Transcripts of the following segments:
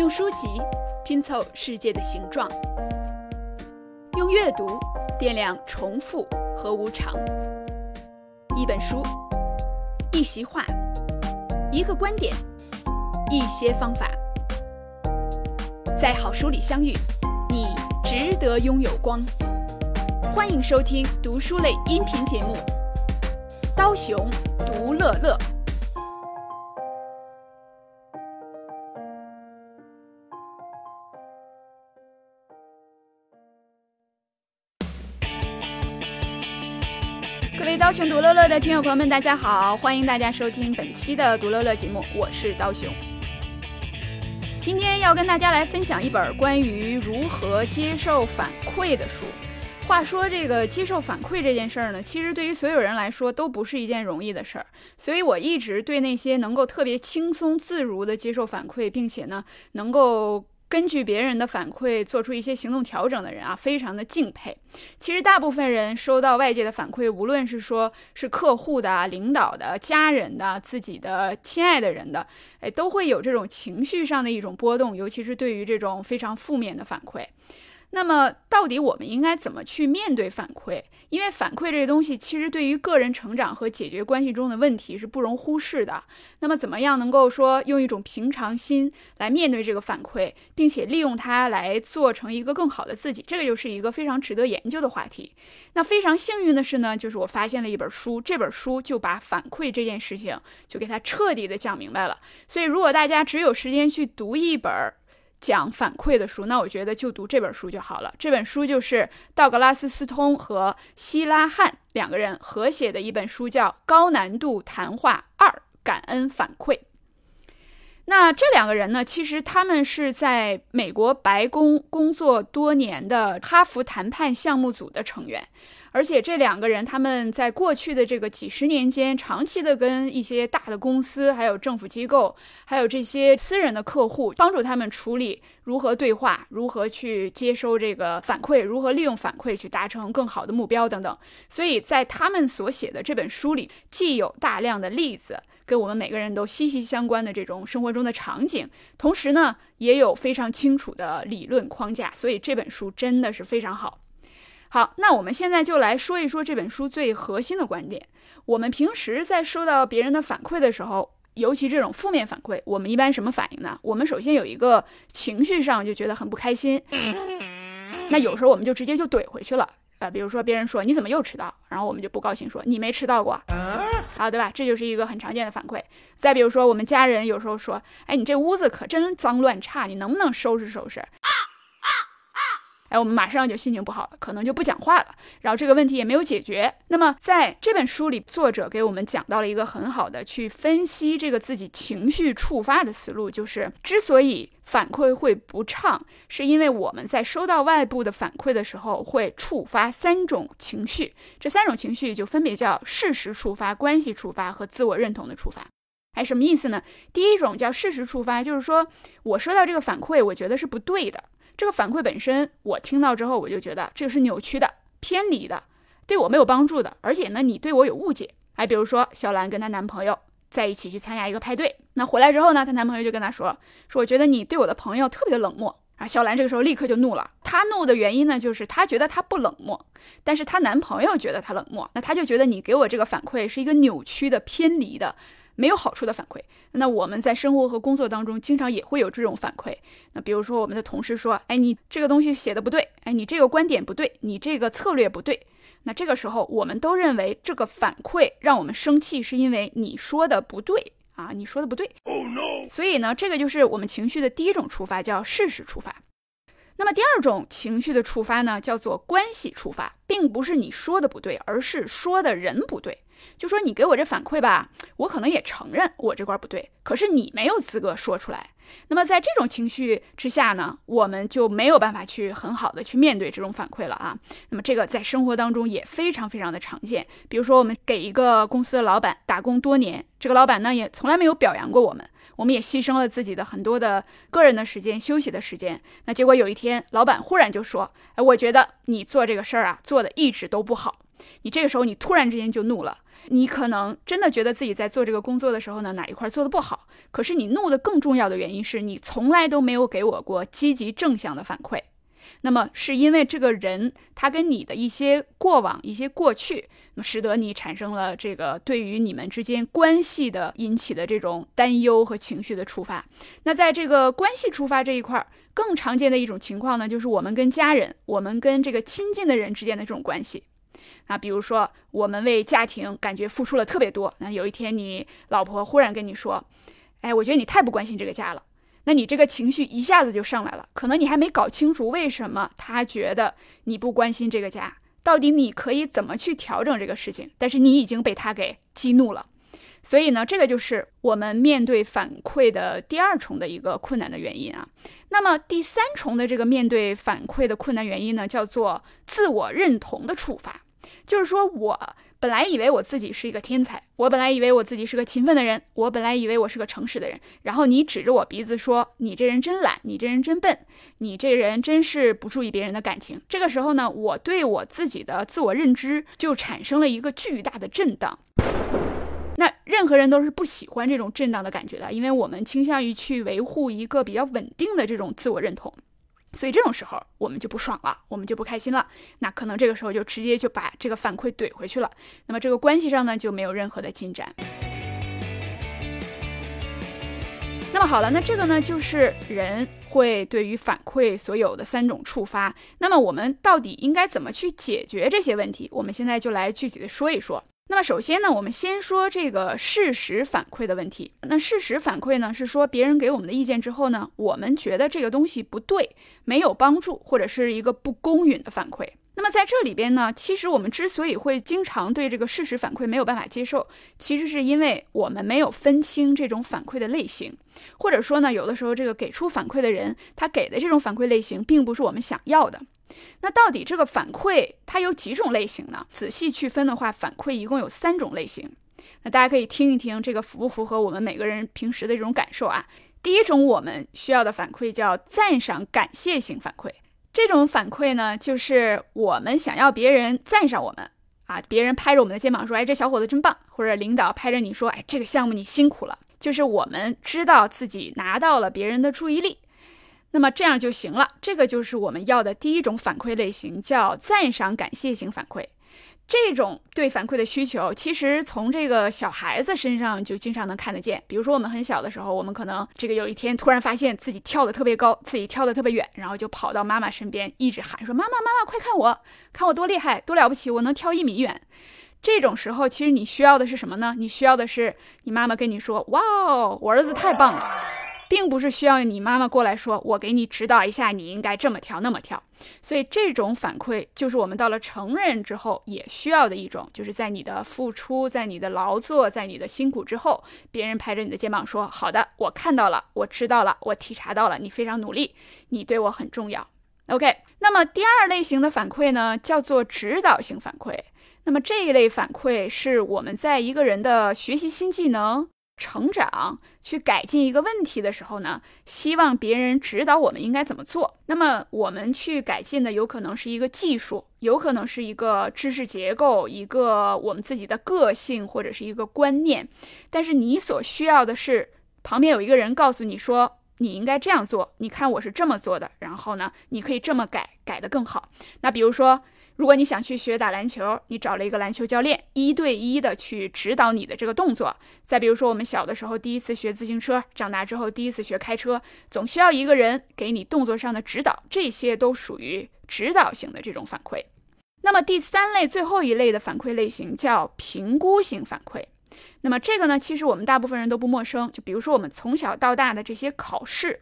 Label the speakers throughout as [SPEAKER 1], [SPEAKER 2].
[SPEAKER 1] 用书籍拼凑世界的形状，用阅读掂量重复和无常。一本书，一席话，一个观点，一些方法，在好书里相遇，你值得拥有光。欢迎收听读书类音频节目《刀熊读乐乐》。熊读乐乐的听友朋友们，大家好！欢迎大家收听本期的读乐乐节目，我是刀熊。今天要跟大家来分享一本关于如何接受反馈的书。话说，这个接受反馈这件事儿呢，其实对于所有人来说都不是一件容易的事儿。所以我一直对那些能够特别轻松自如地接受反馈，并且呢，能够。根据别人的反馈做出一些行动调整的人啊，非常的敬佩。其实大部分人收到外界的反馈，无论是说是客户的、领导的、家人的、自己的亲爱的人的，哎，都会有这种情绪上的一种波动，尤其是对于这种非常负面的反馈。那么，到底我们应该怎么去面对反馈？因为反馈这个东西，其实对于个人成长和解决关系中的问题是不容忽视的。那么，怎么样能够说用一种平常心来面对这个反馈，并且利用它来做成一个更好的自己？这个就是一个非常值得研究的话题。那非常幸运的是呢，就是我发现了一本书，这本书就把反馈这件事情就给它彻底的讲明白了。所以，如果大家只有时间去读一本，讲反馈的书，那我觉得就读这本书就好了。这本书就是道格拉斯·斯通和希拉汉两个人合写的一本书，叫《高难度谈话二：感恩反馈》。那这两个人呢，其实他们是在美国白宫工作多年的哈佛谈判项目组的成员。而且这两个人，他们在过去的这个几十年间，长期的跟一些大的公司、还有政府机构、还有这些私人的客户，帮助他们处理如何对话、如何去接收这个反馈、如何利用反馈去达成更好的目标等等。所以在他们所写的这本书里，既有大量的例子，跟我们每个人都息息相关的这种生活中的场景，同时呢，也有非常清楚的理论框架。所以这本书真的是非常好。好，那我们现在就来说一说这本书最核心的观点。我们平时在收到别人的反馈的时候，尤其这种负面反馈，我们一般什么反应呢？我们首先有一个情绪上就觉得很不开心，那有时候我们就直接就怼回去了啊。比如说别人说你怎么又迟到，然后我们就不高兴说你没迟到过，啊，好对吧？这就是一个很常见的反馈。再比如说我们家人有时候说，哎，你这屋子可真脏乱差，你能不能收拾收拾？哎，我们马上就心情不好了，可能就不讲话了，然后这个问题也没有解决。那么在这本书里，作者给我们讲到了一个很好的去分析这个自己情绪触发的思路，就是之所以反馈会不畅，是因为我们在收到外部的反馈的时候会触发三种情绪，这三种情绪就分别叫事实触发、关系触发和自我认同的触发。哎，什么意思呢？第一种叫事实触发，就是说我收到这个反馈，我觉得是不对的。这个反馈本身，我听到之后，我就觉得这个是扭曲的、偏离的，对我没有帮助的。而且呢，你对我有误解。哎，比如说小兰跟她男朋友在一起去参加一个派对，那回来之后呢，她男朋友就跟她说：“说我觉得你对我的朋友特别的冷漠。”啊，小兰这个时候立刻就怒了。她怒的原因呢，就是她觉得她不冷漠，但是她男朋友觉得她冷漠，那她就觉得你给我这个反馈是一个扭曲的、偏离的。没有好处的反馈，那我们在生活和工作当中经常也会有这种反馈。那比如说我们的同事说：“哎，你这个东西写的不对，哎，你这个观点不对，你这个策略不对。”那这个时候我们都认为这个反馈让我们生气，是因为你说的不对啊，你说的不对。所以呢，这个就是我们情绪的第一种触发，叫事实触发。那么第二种情绪的触发呢，叫做关系触发，并不是你说的不对，而是说的人不对。就说你给我这反馈吧，我可能也承认我这块不对，可是你没有资格说出来。那么在这种情绪之下呢，我们就没有办法去很好的去面对这种反馈了啊。那么这个在生活当中也非常非常的常见。比如说我们给一个公司的老板打工多年，这个老板呢也从来没有表扬过我们。我们也牺牲了自己的很多的个人的时间、休息的时间。那结果有一天，老板忽然就说：“哎，我觉得你做这个事儿啊，做的一直都不好。”你这个时候你突然之间就怒了，你可能真的觉得自己在做这个工作的时候呢哪一块做的不好，可是你怒的更重要的原因是你从来都没有给我过积极正向的反馈。那么是因为这个人他跟你的一些过往、一些过去，使得你产生了这个对于你们之间关系的引起的这种担忧和情绪的触发。那在这个关系触发这一块，更常见的一种情况呢，就是我们跟家人、我们跟这个亲近的人之间的这种关系。那比如说，我们为家庭感觉付出了特别多，那有一天你老婆忽然跟你说：“哎，我觉得你太不关心这个家了。”那你这个情绪一下子就上来了，可能你还没搞清楚为什么他觉得你不关心这个家，到底你可以怎么去调整这个事情，但是你已经被他给激怒了，所以呢，这个就是我们面对反馈的第二重的一个困难的原因啊。那么第三重的这个面对反馈的困难原因呢，叫做自我认同的触发，就是说我。本来以为我自己是一个天才，我本来以为我自己是个勤奋的人，我本来以为我是个诚实的人。然后你指着我鼻子说：“你这人真懒，你这人真笨，你这人真是不注意别人的感情。”这个时候呢，我对我自己的自我认知就产生了一个巨大的震荡。那任何人都是不喜欢这种震荡的感觉的，因为我们倾向于去维护一个比较稳定的这种自我认同。所以这种时候我们就不爽了，我们就不开心了。那可能这个时候就直接就把这个反馈怼回去了。那么这个关系上呢就没有任何的进展。那么好了，那这个呢就是人会对于反馈所有的三种触发。那么我们到底应该怎么去解决这些问题？我们现在就来具体的说一说。那么首先呢，我们先说这个事实反馈的问题。那事实反馈呢，是说别人给我们的意见之后呢，我们觉得这个东西不对，没有帮助，或者是一个不公允的反馈。那么在这里边呢，其实我们之所以会经常对这个事实反馈没有办法接受，其实是因为我们没有分清这种反馈的类型，或者说呢，有的时候这个给出反馈的人，他给的这种反馈类型并不是我们想要的。那到底这个反馈它有几种类型呢？仔细去分的话，反馈一共有三种类型。那大家可以听一听，这个符不符合我们每个人平时的这种感受啊？第一种我们需要的反馈叫赞赏感谢型反馈。这种反馈呢，就是我们想要别人赞赏我们啊，别人拍着我们的肩膀说：“哎，这小伙子真棒。”或者领导拍着你说：“哎，这个项目你辛苦了。”就是我们知道自己拿到了别人的注意力。那么这样就行了，这个就是我们要的第一种反馈类型，叫赞赏感谢型反馈。这种对反馈的需求，其实从这个小孩子身上就经常能看得见。比如说我们很小的时候，我们可能这个有一天突然发现自己跳得特别高，自己跳得特别远，然后就跑到妈妈身边，一直喊说：“妈妈，妈妈，快看我，看我多厉害，多了不起，我能跳一米远。”这种时候，其实你需要的是什么呢？你需要的是你妈妈跟你说：“哇哦，我儿子太棒了。”并不是需要你妈妈过来说，我给你指导一下，你应该这么跳那么跳。所以这种反馈就是我们到了成人之后也需要的一种，就是在你的付出、在你的劳作、在你的辛苦之后，别人拍着你的肩膀说：“好的，我看到了，我知道了，我体察到了，你非常努力，你对我很重要。” OK，那么第二类型的反馈呢，叫做指导性反馈。那么这一类反馈是我们在一个人的学习新技能。成长去改进一个问题的时候呢，希望别人指导我们应该怎么做。那么我们去改进的有可能是一个技术，有可能是一个知识结构，一个我们自己的个性或者是一个观念。但是你所需要的是旁边有一个人告诉你说你应该这样做，你看我是这么做的，然后呢你可以这么改，改得更好。那比如说。如果你想去学打篮球，你找了一个篮球教练，一对一的去指导你的这个动作。再比如说，我们小的时候第一次学自行车，长大之后第一次学开车，总需要一个人给你动作上的指导，这些都属于指导型的这种反馈。那么第三类、最后一类的反馈类型叫评估型反馈。那么这个呢，其实我们大部分人都不陌生。就比如说我们从小到大的这些考试。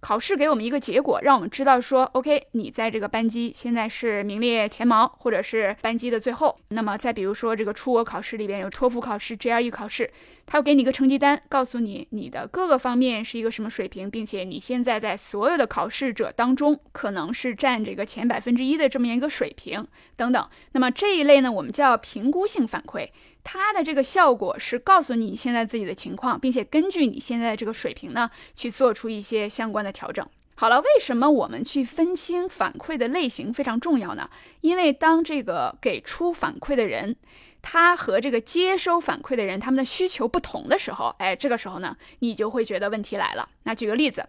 [SPEAKER 1] 考试给我们一个结果，让我们知道说，OK，你在这个班级现在是名列前茅，或者是班级的最后。那么再比如说这个出国考试里边有托福考试、GRE 考试，他会给你一个成绩单，告诉你你的各个方面是一个什么水平，并且你现在在所有的考试者当中可能是占这个前百分之一的这么一个水平等等。那么这一类呢，我们叫评估性反馈。它的这个效果是告诉你现在自己的情况，并且根据你现在这个水平呢，去做出一些相关的调整。好了，为什么我们去分清反馈的类型非常重要呢？因为当这个给出反馈的人。他和这个接收反馈的人，他们的需求不同的时候，哎，这个时候呢，你就会觉得问题来了。那举个例子，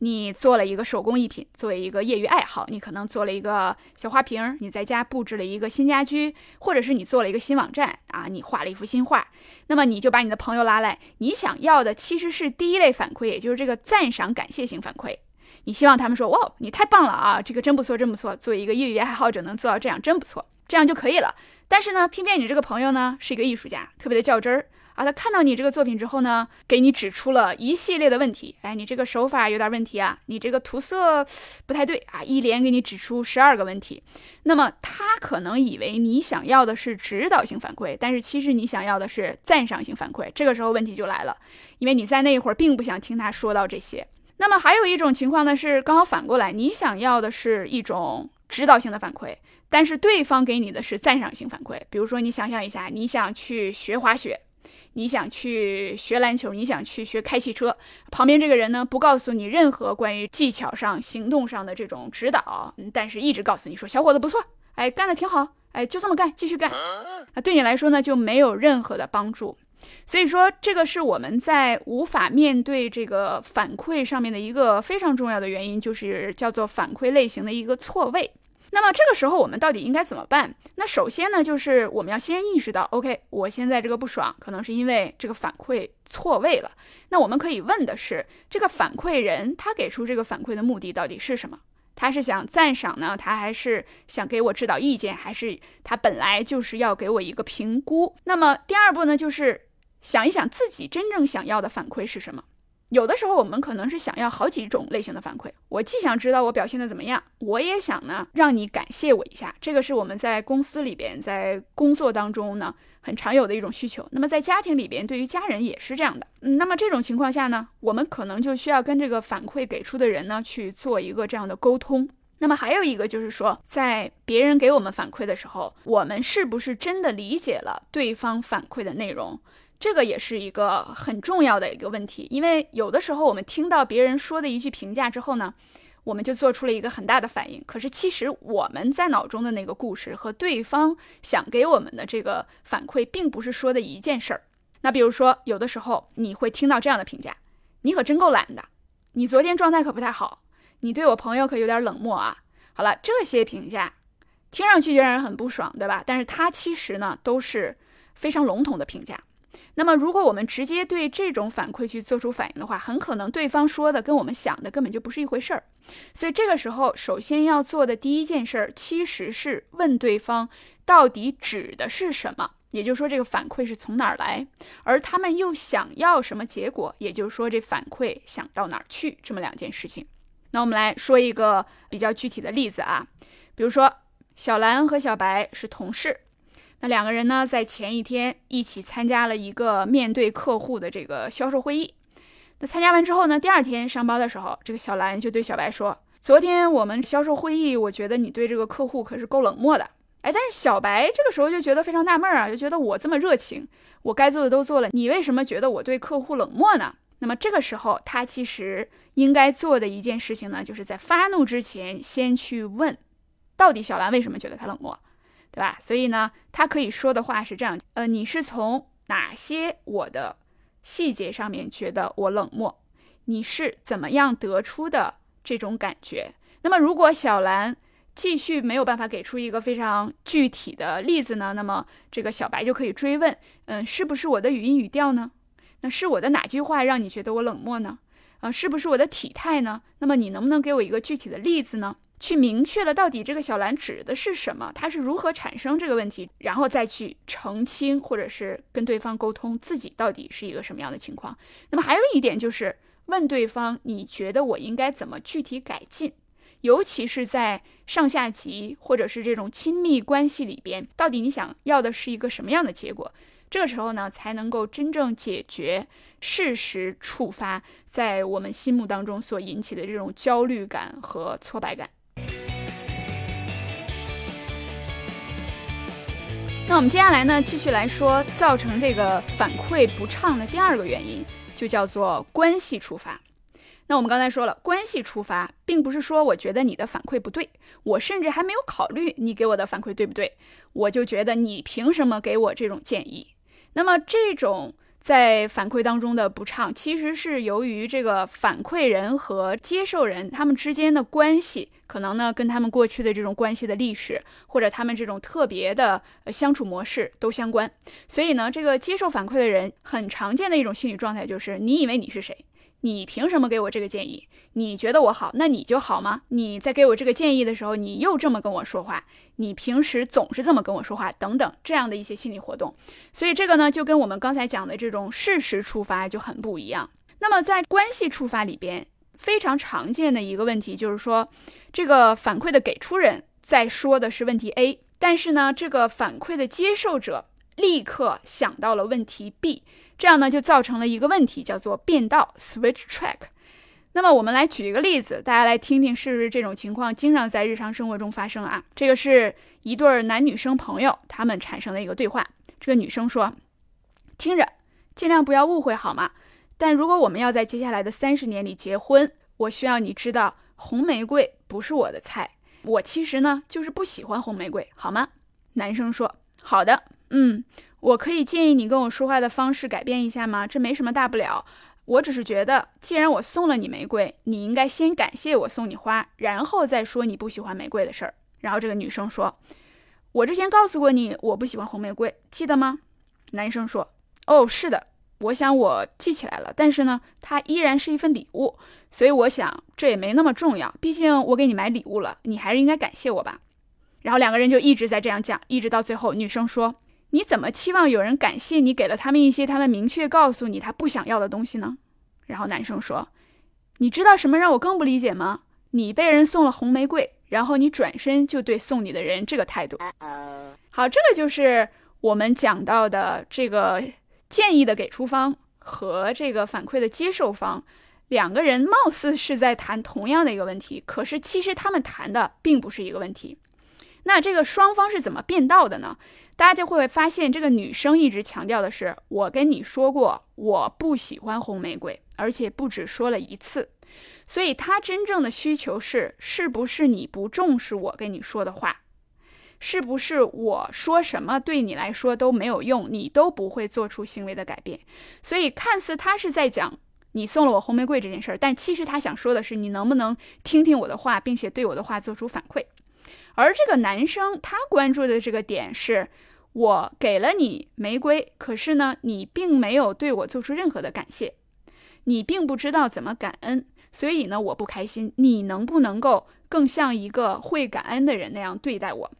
[SPEAKER 1] 你做了一个手工艺品，作为一个业余爱好，你可能做了一个小花瓶，你在家布置了一个新家居，或者是你做了一个新网站啊，你画了一幅新画，那么你就把你的朋友拉来，你想要的其实是第一类反馈，也就是这个赞赏感谢型反馈。你希望他们说，哇，你太棒了啊，这个真不错，真不错，作为一个业余爱好者能做到这样，真不错，这样就可以了。但是呢，偏偏你这个朋友呢是一个艺术家，特别的较真儿啊。他看到你这个作品之后呢，给你指出了一系列的问题。哎，你这个手法有点问题啊，你这个涂色不太对啊，一连给你指出十二个问题。那么他可能以为你想要的是指导性反馈，但是其实你想要的是赞赏性反馈。这个时候问题就来了，因为你在那一会儿并不想听他说到这些。那么还有一种情况呢，是刚好反过来，你想要的是一种指导性的反馈。但是对方给你的是赞赏性反馈，比如说你想象一下，你想去学滑雪，你想去学篮球，你想去学开汽车，旁边这个人呢不告诉你任何关于技巧上、行动上的这种指导，但是一直告诉你说小伙子不错，哎，干得挺好，哎，就这么干，继续干，那对你来说呢就没有任何的帮助。所以说这个是我们在无法面对这个反馈上面的一个非常重要的原因，就是叫做反馈类型的一个错位。那么这个时候我们到底应该怎么办？那首先呢，就是我们要先意识到，OK，我现在这个不爽，可能是因为这个反馈错位了。那我们可以问的是，这个反馈人他给出这个反馈的目的到底是什么？他是想赞赏呢，他还是想给我指导意见，还是他本来就是要给我一个评估？那么第二步呢，就是想一想自己真正想要的反馈是什么。有的时候，我们可能是想要好几种类型的反馈。我既想知道我表现的怎么样，我也想呢让你感谢我一下。这个是我们在公司里边，在工作当中呢很常有的一种需求。那么在家庭里边，对于家人也是这样的。嗯，那么这种情况下呢，我们可能就需要跟这个反馈给出的人呢去做一个这样的沟通。那么还有一个就是说，在别人给我们反馈的时候，我们是不是真的理解了对方反馈的内容？这个也是一个很重要的一个问题，因为有的时候我们听到别人说的一句评价之后呢，我们就做出了一个很大的反应。可是其实我们在脑中的那个故事和对方想给我们的这个反馈，并不是说的一件事儿。那比如说，有的时候你会听到这样的评价：“你可真够懒的，你昨天状态可不太好，你对我朋友可有点冷漠啊。”好了，这些评价听上去就让人很不爽，对吧？但是它其实呢都是非常笼统的评价。那么，如果我们直接对这种反馈去做出反应的话，很可能对方说的跟我们想的根本就不是一回事儿。所以这个时候，首先要做的第一件事儿，其实是问对方到底指的是什么，也就是说，这个反馈是从哪儿来，而他们又想要什么结果，也就是说，这反馈想到哪儿去，这么两件事情。那我们来说一个比较具体的例子啊，比如说小蓝和小白是同事。那两个人呢，在前一天一起参加了一个面对客户的这个销售会议。那参加完之后呢，第二天上班的时候，这个小兰就对小白说：“昨天我们销售会议，我觉得你对这个客户可是够冷漠的。”哎，但是小白这个时候就觉得非常纳闷啊，就觉得我这么热情，我该做的都做了，你为什么觉得我对客户冷漠呢？那么这个时候，他其实应该做的一件事情呢，就是在发怒之前，先去问，到底小兰为什么觉得他冷漠。对吧？所以呢，他可以说的话是这样：呃，你是从哪些我的细节上面觉得我冷漠？你是怎么样得出的这种感觉？那么，如果小兰继续没有办法给出一个非常具体的例子呢？那么这个小白就可以追问：嗯，是不是我的语音语调呢？那是我的哪句话让你觉得我冷漠呢？啊，是不是我的体态呢？那么你能不能给我一个具体的例子呢？去明确了到底这个小蓝指的是什么，它是如何产生这个问题，然后再去澄清或者是跟对方沟通自己到底是一个什么样的情况。那么还有一点就是问对方，你觉得我应该怎么具体改进？尤其是在上下级或者是这种亲密关系里边，到底你想要的是一个什么样的结果？这个时候呢，才能够真正解决事实触发在我们心目当中所引起的这种焦虑感和挫败感。那我们接下来呢，继续来说造成这个反馈不畅的第二个原因，就叫做关系触发。那我们刚才说了，关系出发，并不是说我觉得你的反馈不对，我甚至还没有考虑你给我的反馈对不对，我就觉得你凭什么给我这种建议？那么这种。在反馈当中的不畅，其实是由于这个反馈人和接受人他们之间的关系，可能呢跟他们过去的这种关系的历史，或者他们这种特别的相处模式都相关。所以呢，这个接受反馈的人很常见的一种心理状态就是：你以为你是谁？你凭什么给我这个建议？你觉得我好，那你就好吗？你在给我这个建议的时候，你又这么跟我说话，你平时总是这么跟我说话，等等这样的一些心理活动。所以这个呢，就跟我们刚才讲的这种事实出发就很不一样。那么在关系出发里边，非常常见的一个问题就是说，这个反馈的给出人在说的是问题 A，但是呢，这个反馈的接受者立刻想到了问题 B。这样呢，就造成了一个问题，叫做变道 （switch track）。那么我们来举一个例子，大家来听听，是不是这种情况经常在日常生活中发生啊？这个是一对男女生朋友，他们产生的一个对话。这个女生说：“听着，尽量不要误会好吗？但如果我们要在接下来的三十年里结婚，我需要你知道，红玫瑰不是我的菜。我其实呢，就是不喜欢红玫瑰，好吗？”男生说：“好的，嗯。”我可以建议你跟我说话的方式改变一下吗？这没什么大不了。我只是觉得，既然我送了你玫瑰，你应该先感谢我送你花，然后再说你不喜欢玫瑰的事儿。然后这个女生说：“我之前告诉过你，我不喜欢红玫瑰，记得吗？”男生说：“哦，是的，我想我记起来了。但是呢，它依然是一份礼物，所以我想这也没那么重要。毕竟我给你买礼物了，你还是应该感谢我吧。”然后两个人就一直在这样讲，一直到最后，女生说。你怎么期望有人感谢你给了他们一些他们明确告诉你他不想要的东西呢？然后男生说：“你知道什么让我更不理解吗？你被人送了红玫瑰，然后你转身就对送你的人这个态度。”好，这个就是我们讲到的这个建议的给出方和这个反馈的接受方两个人貌似是在谈同样的一个问题，可是其实他们谈的并不是一个问题。那这个双方是怎么变道的呢？大家就会发现，这个女生一直强调的是，我跟你说过，我不喜欢红玫瑰，而且不止说了一次。所以她真正的需求是，是不是你不重视我跟你说的话？是不是我说什么对你来说都没有用，你都不会做出行为的改变？所以看似她是在讲你送了我红玫瑰这件事儿，但其实她想说的是，你能不能听听我的话，并且对我的话做出反馈？而这个男生他关注的这个点是，我给了你玫瑰，可是呢，你并没有对我做出任何的感谢，你并不知道怎么感恩，所以呢，我不开心。你能不能够更像一个会感恩的人那样对待我？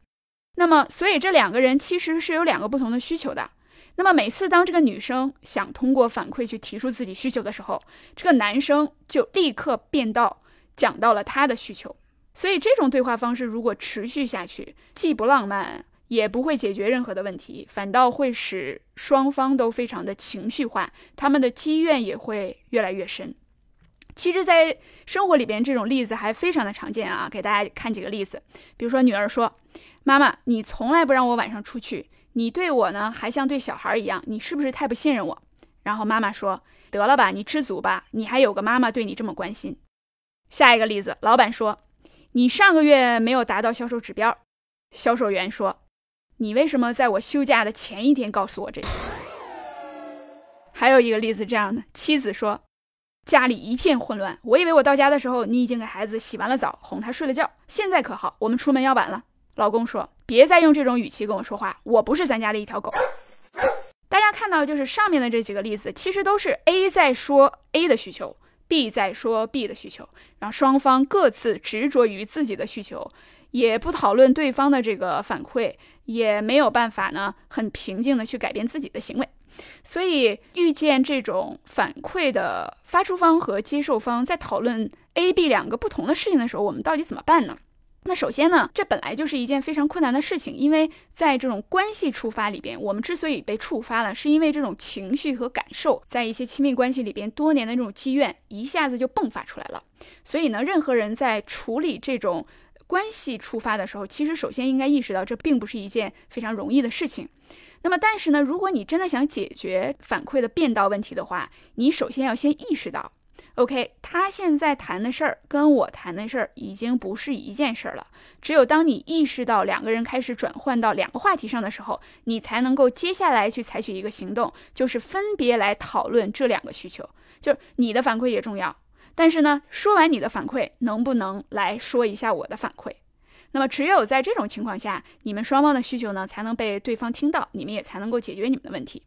[SPEAKER 1] 那么，所以这两个人其实是有两个不同的需求的。那么每次当这个女生想通过反馈去提出自己需求的时候，这个男生就立刻变道，讲到了他的需求。所以这种对话方式如果持续下去，既不浪漫，也不会解决任何的问题，反倒会使双方都非常的情绪化，他们的积怨也会越来越深。其实，在生活里边，这种例子还非常的常见啊。给大家看几个例子，比如说女儿说：“妈妈，你从来不让我晚上出去，你对我呢还像对小孩一样，你是不是太不信任我？”然后妈妈说：“得了吧，你知足吧，你还有个妈妈对你这么关心。”下一个例子，老板说。你上个月没有达到销售指标，销售员说：“你为什么在我休假的前一天告诉我这些？”还有一个例子这样的，妻子说：“家里一片混乱，我以为我到家的时候你已经给孩子洗完了澡，哄他睡了觉，现在可好，我们出门要晚了。”老公说：“别再用这种语气跟我说话，我不是咱家的一条狗。”大家看到就是上面的这几个例子，其实都是 A 在说 A 的需求。B 在说 B 的需求，然后双方各自执着于自己的需求，也不讨论对方的这个反馈，也没有办法呢，很平静的去改变自己的行为。所以遇见这种反馈的发出方和接受方在讨论 A、B 两个不同的事情的时候，我们到底怎么办呢？那首先呢，这本来就是一件非常困难的事情，因为在这种关系触发里边，我们之所以被触发了，是因为这种情绪和感受在一些亲密关系里边多年的这种积怨一下子就迸发出来了。所以呢，任何人在处理这种关系触发的时候，其实首先应该意识到这并不是一件非常容易的事情。那么，但是呢，如果你真的想解决反馈的变道问题的话，你首先要先意识到，OK，他现在谈的事儿跟我谈的事儿已经不是一件事儿了。只有当你意识到两个人开始转换到两个话题上的时候，你才能够接下来去采取一个行动，就是分别来讨论这两个需求。就是你的反馈也重要，但是呢，说完你的反馈，能不能来说一下我的反馈？那么只有在这种情况下，你们双方的需求呢才能被对方听到，你们也才能够解决你们的问题。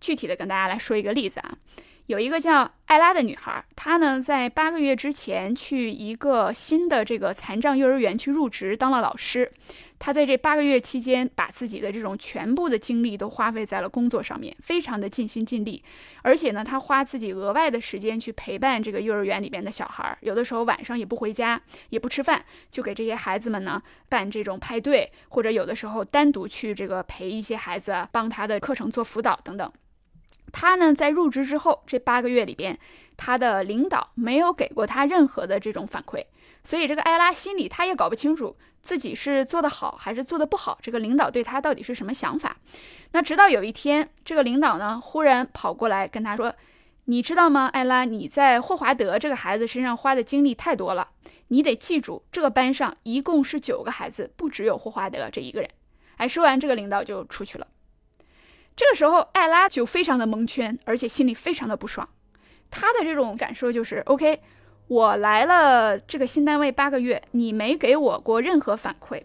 [SPEAKER 1] 具体的跟大家来说一个例子啊。有一个叫艾拉的女孩，她呢在八个月之前去一个新的这个残障幼儿园去入职当了老师。她在这八个月期间，把自己的这种全部的精力都花费在了工作上面，非常的尽心尽力。而且呢，她花自己额外的时间去陪伴这个幼儿园里边的小孩，有的时候晚上也不回家，也不吃饭，就给这些孩子们呢办这种派对，或者有的时候单独去这个陪一些孩子，帮他的课程做辅导等等。他呢，在入职之后这八个月里边，他的领导没有给过他任何的这种反馈，所以这个艾拉心里他也搞不清楚自己是做得好还是做得不好，这个领导对他到底是什么想法。那直到有一天，这个领导呢，忽然跑过来跟他说：“你知道吗，艾拉，你在霍华德这个孩子身上花的精力太多了，你得记住，这个班上一共是九个孩子，不只有霍华德这一个人。”哎，说完，这个领导就出去了。这个时候，艾拉就非常的蒙圈，而且心里非常的不爽。他的这种感受就是：OK，我来了这个新单位八个月，你没给我过任何反馈。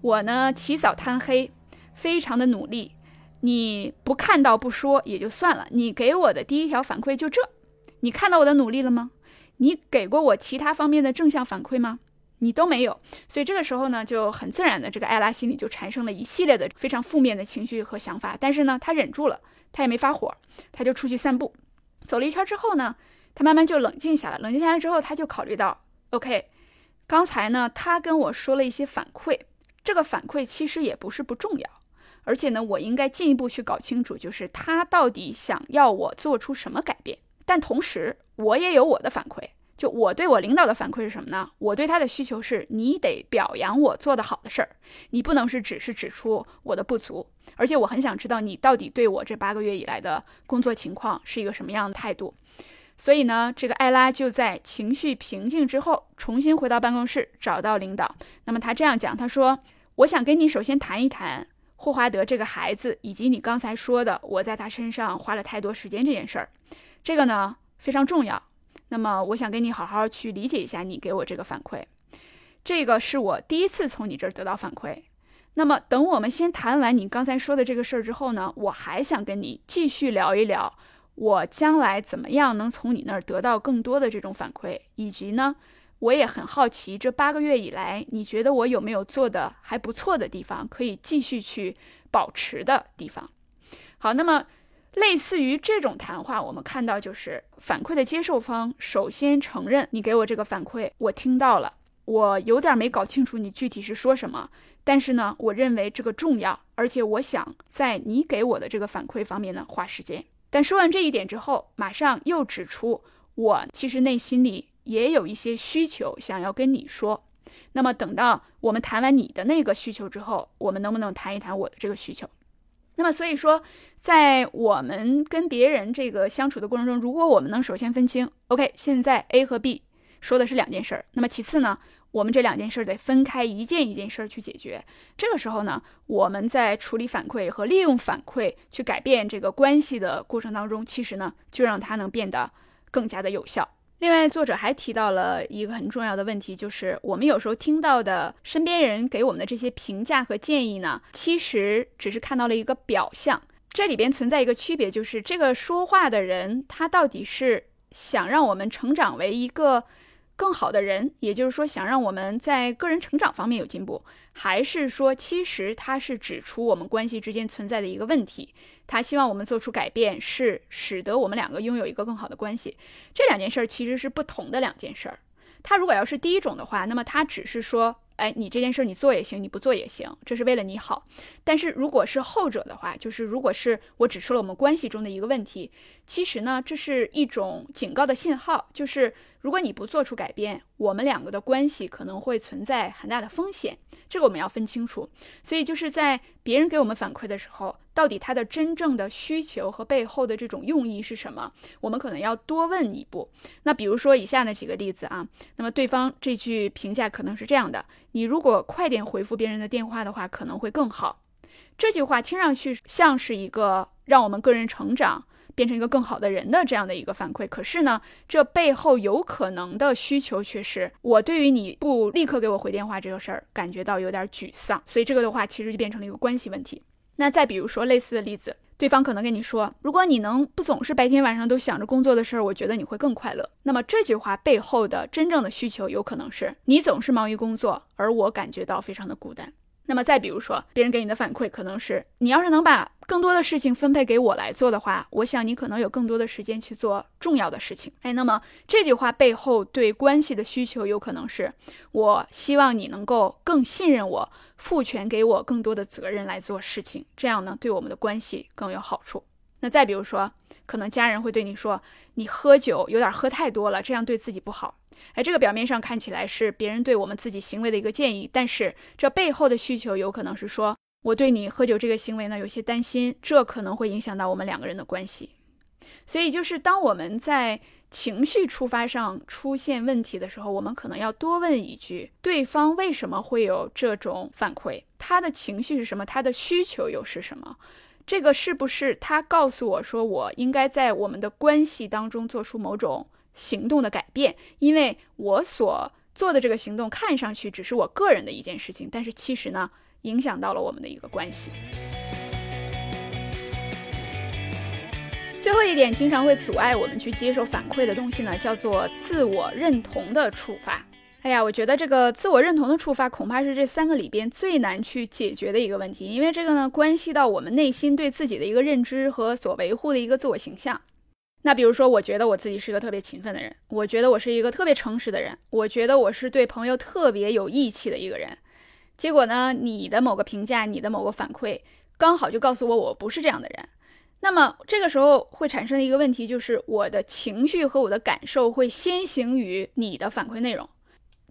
[SPEAKER 1] 我呢起早贪黑，非常的努力。你不看到不说也就算了，你给我的第一条反馈就这，你看到我的努力了吗？你给过我其他方面的正向反馈吗？你都没有，所以这个时候呢，就很自然的，这个艾拉心里就产生了一系列的非常负面的情绪和想法。但是呢，他忍住了，他也没发火，他就出去散步。走了一圈之后呢，他慢慢就冷静下来。冷静下来之后，他就考虑到，OK，刚才呢，他跟我说了一些反馈，这个反馈其实也不是不重要，而且呢，我应该进一步去搞清楚，就是他到底想要我做出什么改变。但同时，我也有我的反馈。就我对我领导的反馈是什么呢？我对他的需求是，你得表扬我做得好的事儿，你不能是只是指出我的不足。而且我很想知道你到底对我这八个月以来的工作情况是一个什么样的态度。所以呢，这个艾拉就在情绪平静之后，重新回到办公室找到领导。那么他这样讲，他说：“我想跟你首先谈一谈霍华德这个孩子，以及你刚才说的我在他身上花了太多时间这件事儿。这个呢非常重要。”那么我想跟你好好去理解一下你给我这个反馈，这个是我第一次从你这儿得到反馈。那么等我们先谈完你刚才说的这个事儿之后呢，我还想跟你继续聊一聊，我将来怎么样能从你那儿得到更多的这种反馈，以及呢，我也很好奇这八个月以来，你觉得我有没有做的还不错的地方，可以继续去保持的地方。好，那么。类似于这种谈话，我们看到就是反馈的接受方首先承认你给我这个反馈，我听到了，我有点没搞清楚你具体是说什么，但是呢，我认为这个重要，而且我想在你给我的这个反馈方面呢花时间。但说完这一点之后，马上又指出我其实内心里也有一些需求想要跟你说。那么等到我们谈完你的那个需求之后，我们能不能谈一谈我的这个需求？那么，所以说，在我们跟别人这个相处的过程中，如果我们能首先分清，OK，现在 A 和 B 说的是两件事儿，那么其次呢，我们这两件事儿得分开一件一件事儿去解决。这个时候呢，我们在处理反馈和利用反馈去改变这个关系的过程当中，其实呢，就让它能变得更加的有效。另外，作者还提到了一个很重要的问题，就是我们有时候听到的身边人给我们的这些评价和建议呢，其实只是看到了一个表象。这里边存在一个区别，就是这个说话的人他到底是想让我们成长为一个。更好的人，也就是说，想让我们在个人成长方面有进步，还是说，其实他是指出我们关系之间存在的一个问题，他希望我们做出改变，是使得我们两个拥有一个更好的关系。这两件事儿其实是不同的两件事儿。他如果要是第一种的话，那么他只是说。哎，你这件事你做也行，你不做也行，这是为了你好。但是如果是后者的话，就是如果是我指出了我们关系中的一个问题，其实呢，这是一种警告的信号，就是如果你不做出改变，我们两个的关系可能会存在很大的风险。这个我们要分清楚。所以就是在别人给我们反馈的时候，到底他的真正的需求和背后的这种用意是什么？我们可能要多问一步。那比如说以下那几个例子啊，那么对方这句评价可能是这样的：你如果快点回复别人的电话的话，可能会更好。这句话听上去像是一个让我们个人成长。变成一个更好的人的这样的一个反馈，可是呢，这背后有可能的需求却是我对于你不立刻给我回电话这个事儿感觉到有点沮丧，所以这个的话其实就变成了一个关系问题。那再比如说类似的例子，对方可能跟你说，如果你能不总是白天晚上都想着工作的事儿，我觉得你会更快乐。那么这句话背后的真正的需求有可能是你总是忙于工作，而我感觉到非常的孤单。那么再比如说，别人给你的反馈可能是，你要是能把更多的事情分配给我来做的话，我想你可能有更多的时间去做重要的事情。哎，那么这句话背后对关系的需求有可能是，我希望你能够更信任我，赋权给我更多的责任来做事情，这样呢对我们的关系更有好处。那再比如说，可能家人会对你说，你喝酒有点喝太多了，这样对自己不好。哎，这个表面上看起来是别人对我们自己行为的一个建议，但是这背后的需求有可能是说，我对你喝酒这个行为呢有些担心，这可能会影响到我们两个人的关系。所以就是当我们在情绪出发上出现问题的时候，我们可能要多问一句：对方为什么会有这种反馈？他的情绪是什么？他的需求又是什么？这个是不是他告诉我说，我应该在我们的关系当中做出某种？行动的改变，因为我所做的这个行动看上去只是我个人的一件事情，但是其实呢，影响到了我们的一个关系。最后一点，经常会阻碍我们去接受反馈的东西呢，叫做自我认同的触发。哎呀，我觉得这个自我认同的触发，恐怕是这三个里边最难去解决的一个问题，因为这个呢，关系到我们内心对自己的一个认知和所维护的一个自我形象。那比如说，我觉得我自己是个特别勤奋的人，我觉得我是一个特别诚实的人，我觉得我是对朋友特别有义气的一个人。结果呢，你的某个评价，你的某个反馈，刚好就告诉我我不是这样的人。那么这个时候会产生的一个问题就是，我的情绪和我的感受会先行于你的反馈内容，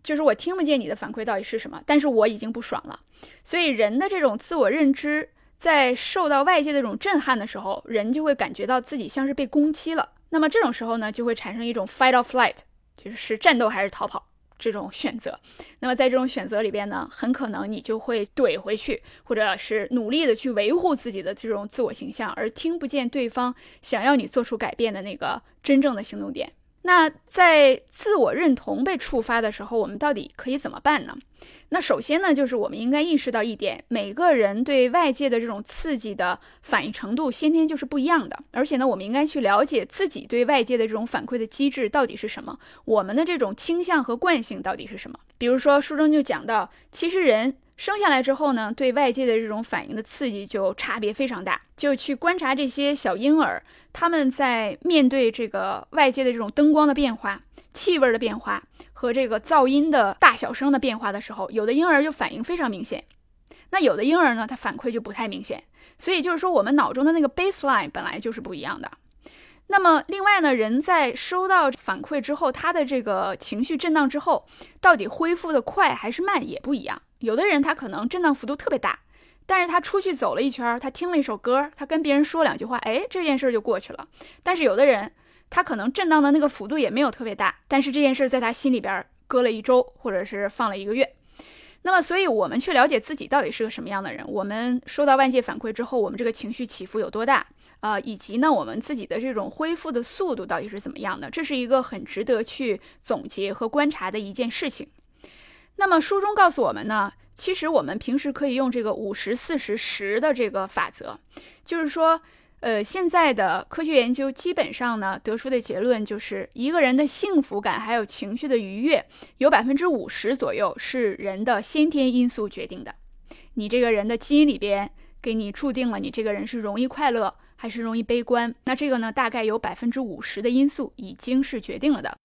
[SPEAKER 1] 就是我听不见你的反馈到底是什么，但是我已经不爽了。所以人的这种自我认知。在受到外界的这种震撼的时候，人就会感觉到自己像是被攻击了。那么这种时候呢，就会产生一种 fight or flight，就是战斗还是逃跑这种选择。那么在这种选择里边呢，很可能你就会怼回去，或者是努力的去维护自己的这种自我形象，而听不见对方想要你做出改变的那个真正的行动点。那在自我认同被触发的时候，我们到底可以怎么办呢？那首先呢，就是我们应该意识到一点，每个人对外界的这种刺激的反应程度先天就是不一样的。而且呢，我们应该去了解自己对外界的这种反馈的机制到底是什么，我们的这种倾向和惯性到底是什么。比如说书中就讲到，其实人生下来之后呢，对外界的这种反应的刺激就差别非常大。就去观察这些小婴儿，他们在面对这个外界的这种灯光的变化、气味的变化。和这个噪音的大小声的变化的时候，有的婴儿就反应非常明显，那有的婴儿呢，他反馈就不太明显。所以就是说，我们脑中的那个 baseline 本来就是不一样的。那么另外呢，人在收到反馈之后，他的这个情绪震荡之后，到底恢复的快还是慢也不一样。有的人他可能震荡幅度特别大，但是他出去走了一圈，他听了一首歌，他跟别人说两句话，哎，这件事就过去了。但是有的人。他可能震荡的那个幅度也没有特别大，但是这件事在他心里边搁了一周，或者是放了一个月。那么，所以我们去了解自己到底是个什么样的人，我们收到外界反馈之后，我们这个情绪起伏有多大啊？以及呢，我们自己的这种恢复的速度到底是怎么样的？这是一个很值得去总结和观察的一件事情。那么书中告诉我们呢，其实我们平时可以用这个五十四十十的这个法则，就是说。呃，现在的科学研究基本上呢，得出的结论就是，一个人的幸福感还有情绪的愉悦，有百分之五十左右是人的先天因素决定的。你这个人的基因里边给你注定了，你这个人是容易快乐还是容易悲观。那这个呢，大概有百分之五十的因素已经是决定了的。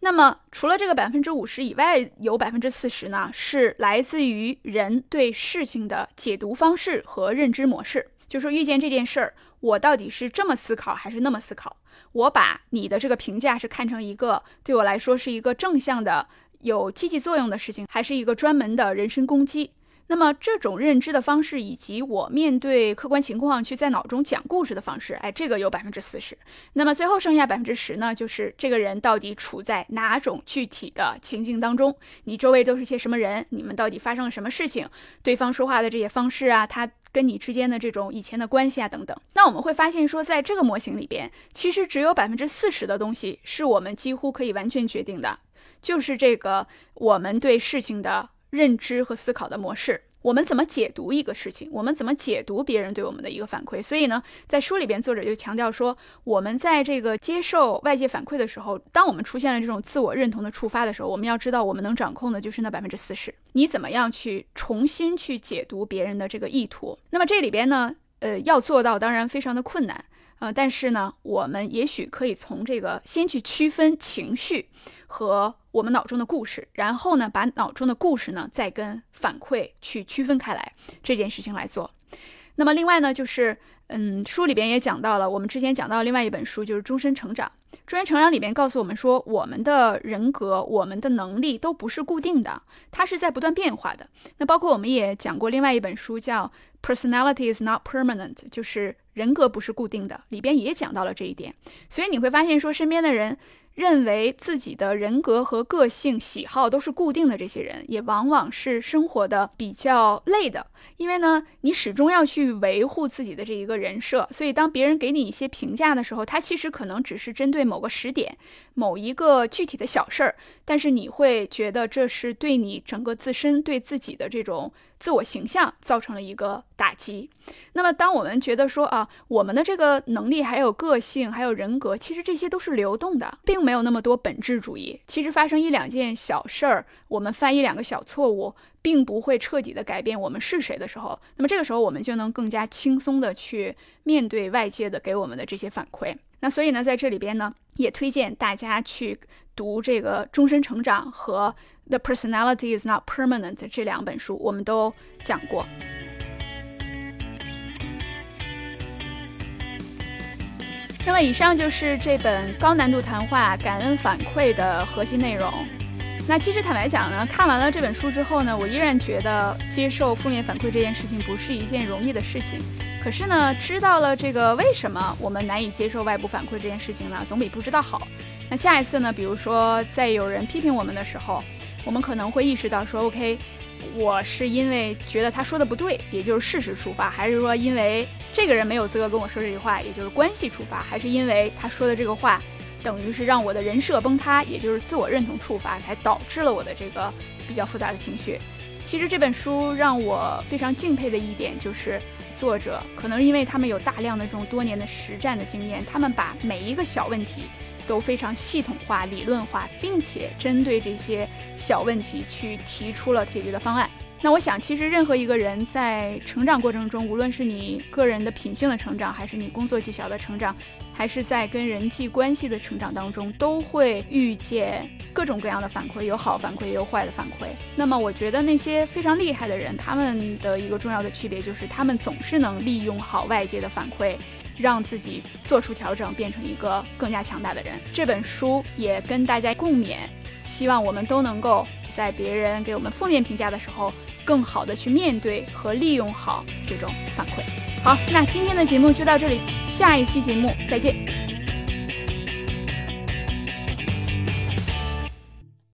[SPEAKER 1] 那么除了这个百分之五十以外，有百分之四十呢，是来自于人对事情的解读方式和认知模式。就说遇见这件事儿，我到底是这么思考还是那么思考？我把你的这个评价是看成一个对我来说是一个正向的、有积极作用的事情，还是一个专门的人身攻击？那么这种认知的方式，以及我面对客观情况去在脑中讲故事的方式，哎，这个有百分之四十。那么最后剩下百分之十呢，就是这个人到底处在哪种具体的情境当中？你周围都是些什么人？你们到底发生了什么事情？对方说话的这些方式啊，他跟你之间的这种以前的关系啊等等。那我们会发现说，在这个模型里边，其实只有百分之四十的东西是我们几乎可以完全决定的，就是这个我们对事情的。认知和思考的模式，我们怎么解读一个事情？我们怎么解读别人对我们的一个反馈？所以呢，在书里边，作者就强调说，我们在这个接受外界反馈的时候，当我们出现了这种自我认同的触发的时候，我们要知道，我们能掌控的就是那百分之四十。你怎么样去重新去解读别人的这个意图？那么这里边呢，呃，要做到当然非常的困难，呃，但是呢，我们也许可以从这个先去区分情绪和。我们脑中的故事，然后呢，把脑中的故事呢，再跟反馈去区分开来，这件事情来做。那么另外呢，就是嗯，书里边也讲到了，我们之前讲到另外一本书，就是《终身成长》。终身成长里边告诉我们说，我们的人格、我们的能力都不是固定的，它是在不断变化的。那包括我们也讲过另外一本书叫《Personality is not permanent》，就是人格不是固定的，里边也讲到了这一点。所以你会发现说，身边的人。认为自己的人格和个性、喜好都是固定的这些人，也往往是生活的比较累的。因为呢，你始终要去维护自己的这一个人设，所以当别人给你一些评价的时候，他其实可能只是针对某个时点、某一个具体的小事儿，但是你会觉得这是对你整个自身、对自己的这种。自我形象造成了一个打击。那么，当我们觉得说啊，我们的这个能力、还有个性、还有人格，其实这些都是流动的，并没有那么多本质主义。其实发生一两件小事儿，我们犯一两个小错误，并不会彻底的改变我们是谁的时候，那么这个时候我们就能更加轻松的去面对外界的给我们的这些反馈。那所以呢，在这里边呢，也推荐大家去读这个《终身成长》和。The personality is not permanent 这两本书我们都讲过。那么以上就是这本高难度谈话《感恩反馈》的核心内容。那其实坦白讲呢，看完了这本书之后呢，我依然觉得接受负面反馈这件事情不是一件容易的事情。可是呢，知道了这个为什么我们难以接受外部反馈这件事情呢，总比不知道好。那下一次呢，比如说在有人批评我们的时候，我们可能会意识到说，OK，我是因为觉得他说的不对，也就是事实出发，还是说因为这个人没有资格跟我说这句话，也就是关系出发，还是因为他说的这个话等于是让我的人设崩塌，也就是自我认同触发，才导致了我的这个比较复杂的情绪。其实这本书让我非常敬佩的一点就是，作者可能因为他们有大量的这种多年的实战的经验，他们把每一个小问题。都非常系统化、理论化，并且针对这些小问题去提出了解决的方案。那我想，其实任何一个人在成长过程中，无论是你个人的品性的成长，还是你工作技巧的成长，还是在跟人际关系的成长当中，都会遇见各种各样的反馈，有好反馈，也有坏的反馈。那么，我觉得那些非常厉害的人，他们的一个重要的区别就是，他们总是能利用好外界的反馈。让自己做出调整，变成一个更加强大的人。这本书也跟大家共勉，希望我们都能够在别人给我们负面评价的时候，更好的去面对和利用好这种反馈。好，那今天的节目就到这里，下一期节目再见。